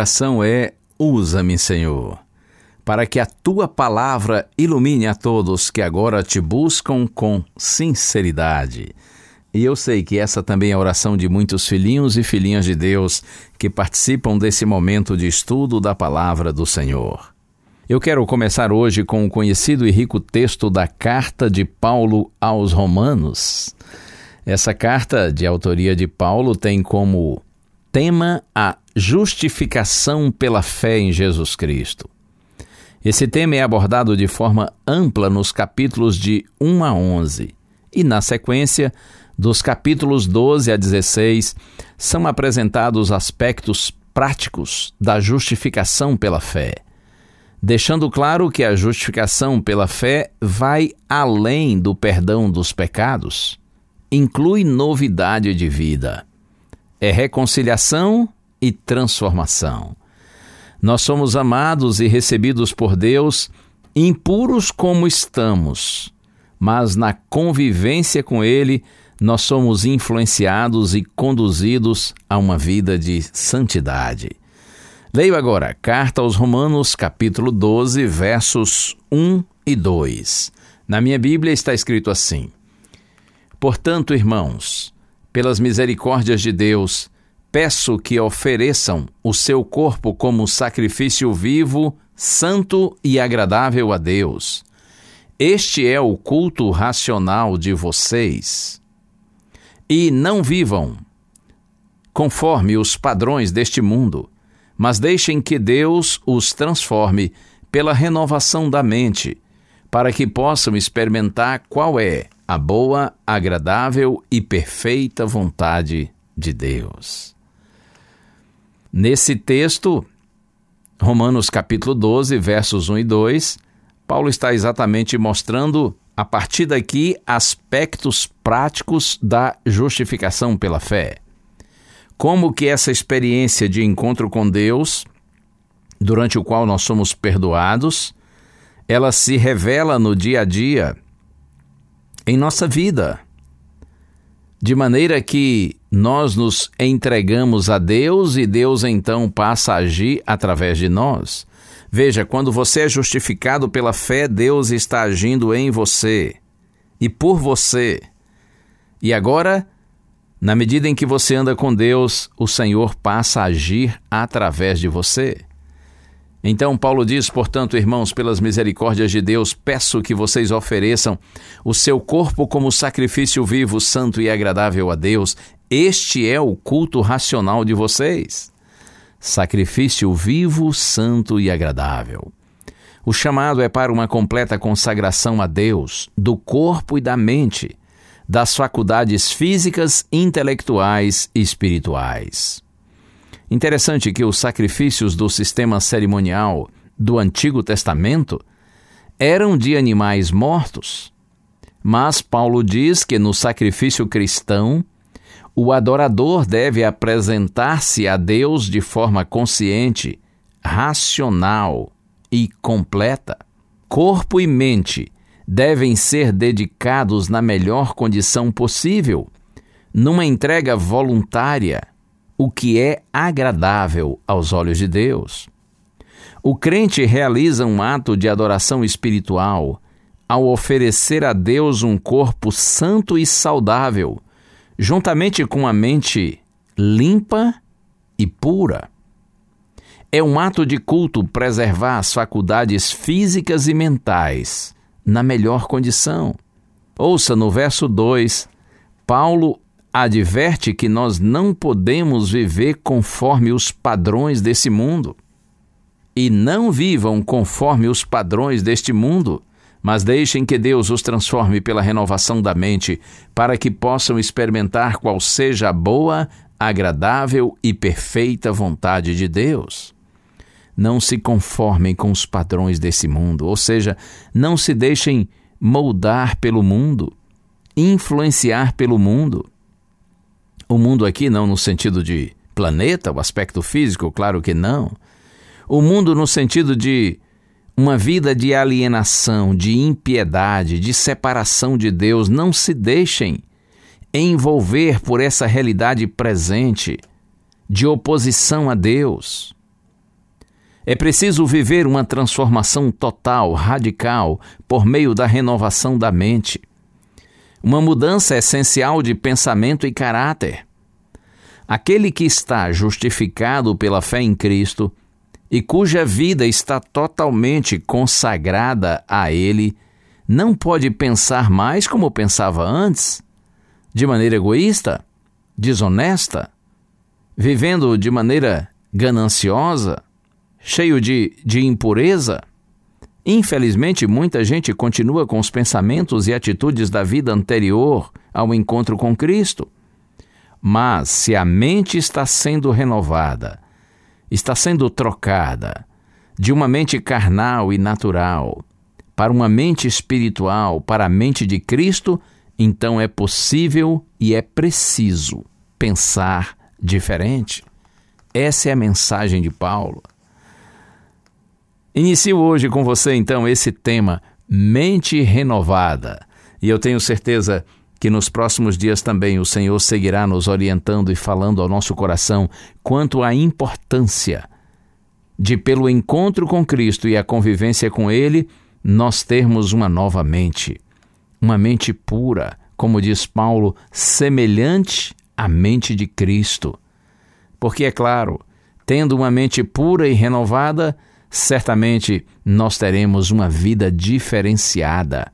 oração é: usa-me, Senhor, para que a tua palavra ilumine a todos que agora te buscam com sinceridade. E eu sei que essa também é a oração de muitos filhinhos e filhinhas de Deus que participam desse momento de estudo da palavra do Senhor. Eu quero começar hoje com o conhecido e rico texto da carta de Paulo aos Romanos. Essa carta, de autoria de Paulo, tem como tema a justificação pela fé em Jesus Cristo. Esse tema é abordado de forma ampla nos capítulos de 1 a 11 e, na sequência, dos capítulos 12 a 16, são apresentados aspectos práticos da justificação pela fé, deixando claro que a justificação pela fé vai além do perdão dos pecados, inclui novidade de vida, é reconciliação e transformação. Nós somos amados e recebidos por Deus, impuros como estamos, mas na convivência com Ele, nós somos influenciados e conduzidos a uma vida de santidade. Leio agora Carta aos Romanos, capítulo 12, versos 1 e 2. Na minha Bíblia está escrito assim: Portanto, irmãos, pelas misericórdias de Deus, peço que ofereçam o seu corpo como sacrifício vivo, santo e agradável a Deus. Este é o culto racional de vocês. E não vivam conforme os padrões deste mundo, mas deixem que Deus os transforme pela renovação da mente, para que possam experimentar qual é a boa, agradável e perfeita vontade de Deus. Nesse texto, Romanos capítulo 12, versos 1 e 2, Paulo está exatamente mostrando, a partir daqui, aspectos práticos da justificação pela fé. Como que essa experiência de encontro com Deus, durante o qual nós somos perdoados, ela se revela no dia a dia em nossa vida, de maneira que nós nos entregamos a Deus e Deus então passa a agir através de nós. Veja, quando você é justificado pela fé, Deus está agindo em você e por você. E agora, na medida em que você anda com Deus, o Senhor passa a agir através de você. Então, Paulo diz, portanto, irmãos, pelas misericórdias de Deus, peço que vocês ofereçam o seu corpo como sacrifício vivo, santo e agradável a Deus. Este é o culto racional de vocês. Sacrifício vivo, santo e agradável. O chamado é para uma completa consagração a Deus, do corpo e da mente, das faculdades físicas, intelectuais e espirituais. Interessante que os sacrifícios do sistema cerimonial do Antigo Testamento eram de animais mortos, mas Paulo diz que no sacrifício cristão, o adorador deve apresentar-se a Deus de forma consciente, racional e completa. Corpo e mente devem ser dedicados na melhor condição possível, numa entrega voluntária, o que é agradável aos olhos de Deus. O crente realiza um ato de adoração espiritual ao oferecer a Deus um corpo santo e saudável, juntamente com a mente limpa e pura. É um ato de culto preservar as faculdades físicas e mentais na melhor condição. Ouça no verso 2, Paulo adverte que nós não podemos viver conforme os padrões desse mundo. E não vivam conforme os padrões deste mundo, mas deixem que Deus os transforme pela renovação da mente, para que possam experimentar qual seja a boa, agradável e perfeita vontade de Deus. Não se conformem com os padrões desse mundo, ou seja, não se deixem moldar pelo mundo, influenciar pelo mundo. O mundo aqui não no sentido de planeta, o aspecto físico, claro que não. O mundo no sentido de uma vida de alienação, de impiedade, de separação de Deus. Não se deixem envolver por essa realidade presente de oposição a Deus. É preciso viver uma transformação total, radical, por meio da renovação da mente uma mudança essencial de pensamento e caráter. Aquele que está justificado pela fé em Cristo e cuja vida está totalmente consagrada a Ele, não pode pensar mais como pensava antes, de maneira egoísta, desonesta, vivendo de maneira gananciosa, cheio de, de impureza. Infelizmente, muita gente continua com os pensamentos e atitudes da vida anterior ao encontro com Cristo. Mas se a mente está sendo renovada, está sendo trocada de uma mente carnal e natural para uma mente espiritual, para a mente de Cristo, então é possível e é preciso pensar diferente. Essa é a mensagem de Paulo. Inicio hoje com você então esse tema Mente Renovada. E eu tenho certeza que nos próximos dias também o Senhor seguirá nos orientando e falando ao nosso coração quanto à importância de, pelo encontro com Cristo e a convivência com Ele, nós termos uma nova mente. Uma mente pura, como diz Paulo, semelhante à mente de Cristo. Porque, é claro, tendo uma mente pura e renovada, certamente nós teremos uma vida diferenciada.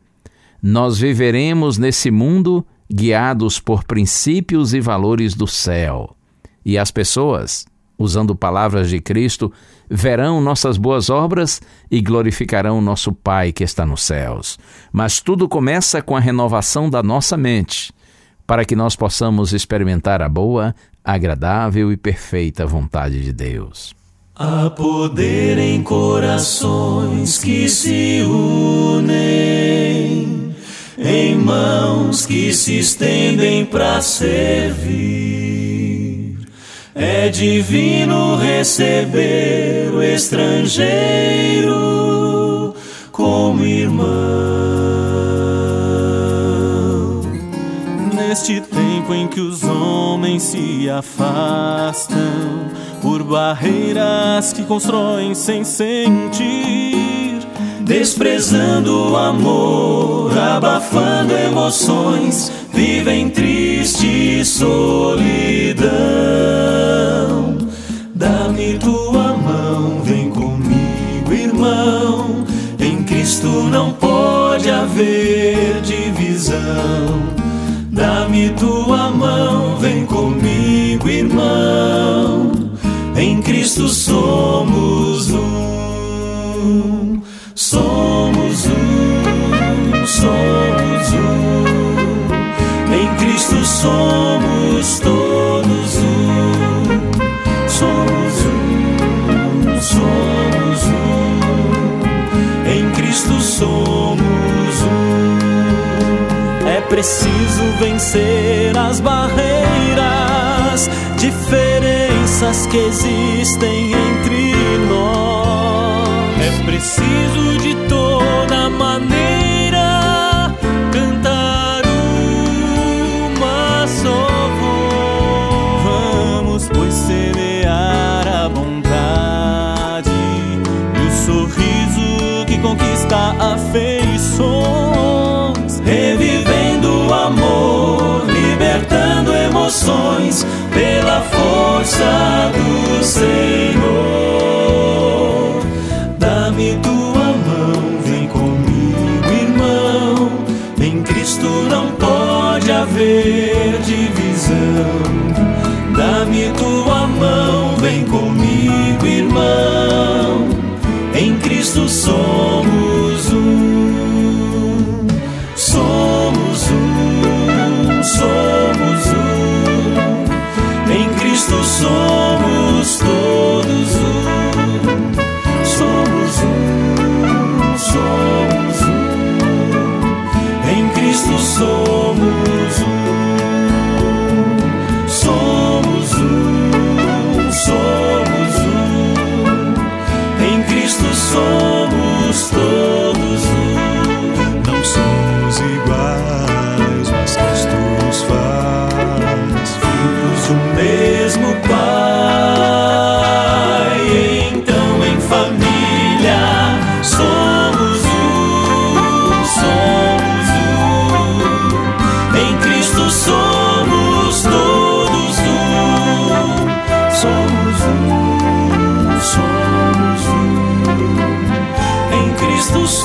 Nós viveremos nesse mundo guiados por princípios e valores do céu. E as pessoas, usando palavras de Cristo, verão nossas boas obras e glorificarão nosso Pai que está nos céus. Mas tudo começa com a renovação da nossa mente, para que nós possamos experimentar a boa, agradável e perfeita vontade de Deus. Há poder em corações que se unem, em mãos que se estendem para servir. É divino receber o estrangeiro como irmão. Neste tempo em que os homens se afastam, por barreiras que constroem sem sentir, desprezando o amor, abafando emoções, vivem triste solidão. Dá-me tua mão, vem comigo, irmão. Em Cristo não pode haver divisão. Dá-me tua mão, vem comigo, irmão. Cristo somos um, somos um, somos um. Em Cristo somos todos um, somos um, somos um. Em Cristo somos um. É preciso vencer as barreiras diferentes diferenças que existem entre nós. É preciso Cristo somos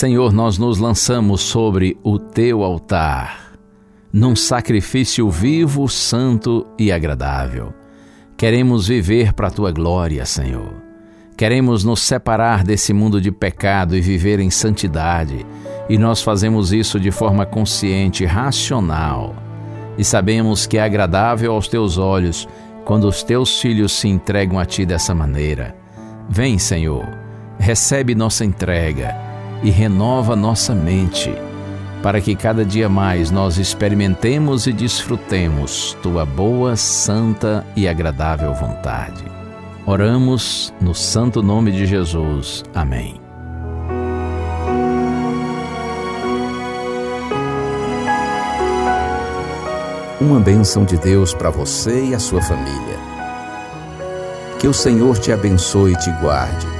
Senhor, nós nos lançamos sobre o teu altar, num sacrifício vivo, santo e agradável. Queremos viver para a tua glória, Senhor. Queremos nos separar desse mundo de pecado e viver em santidade, e nós fazemos isso de forma consciente, racional. E sabemos que é agradável aos teus olhos quando os teus filhos se entregam a ti dessa maneira. Vem, Senhor, recebe nossa entrega e renova nossa mente, para que cada dia mais nós experimentemos e desfrutemos tua boa, santa e agradável vontade. Oramos no santo nome de Jesus. Amém. Uma bênção de Deus para você e a sua família. Que o Senhor te abençoe e te guarde.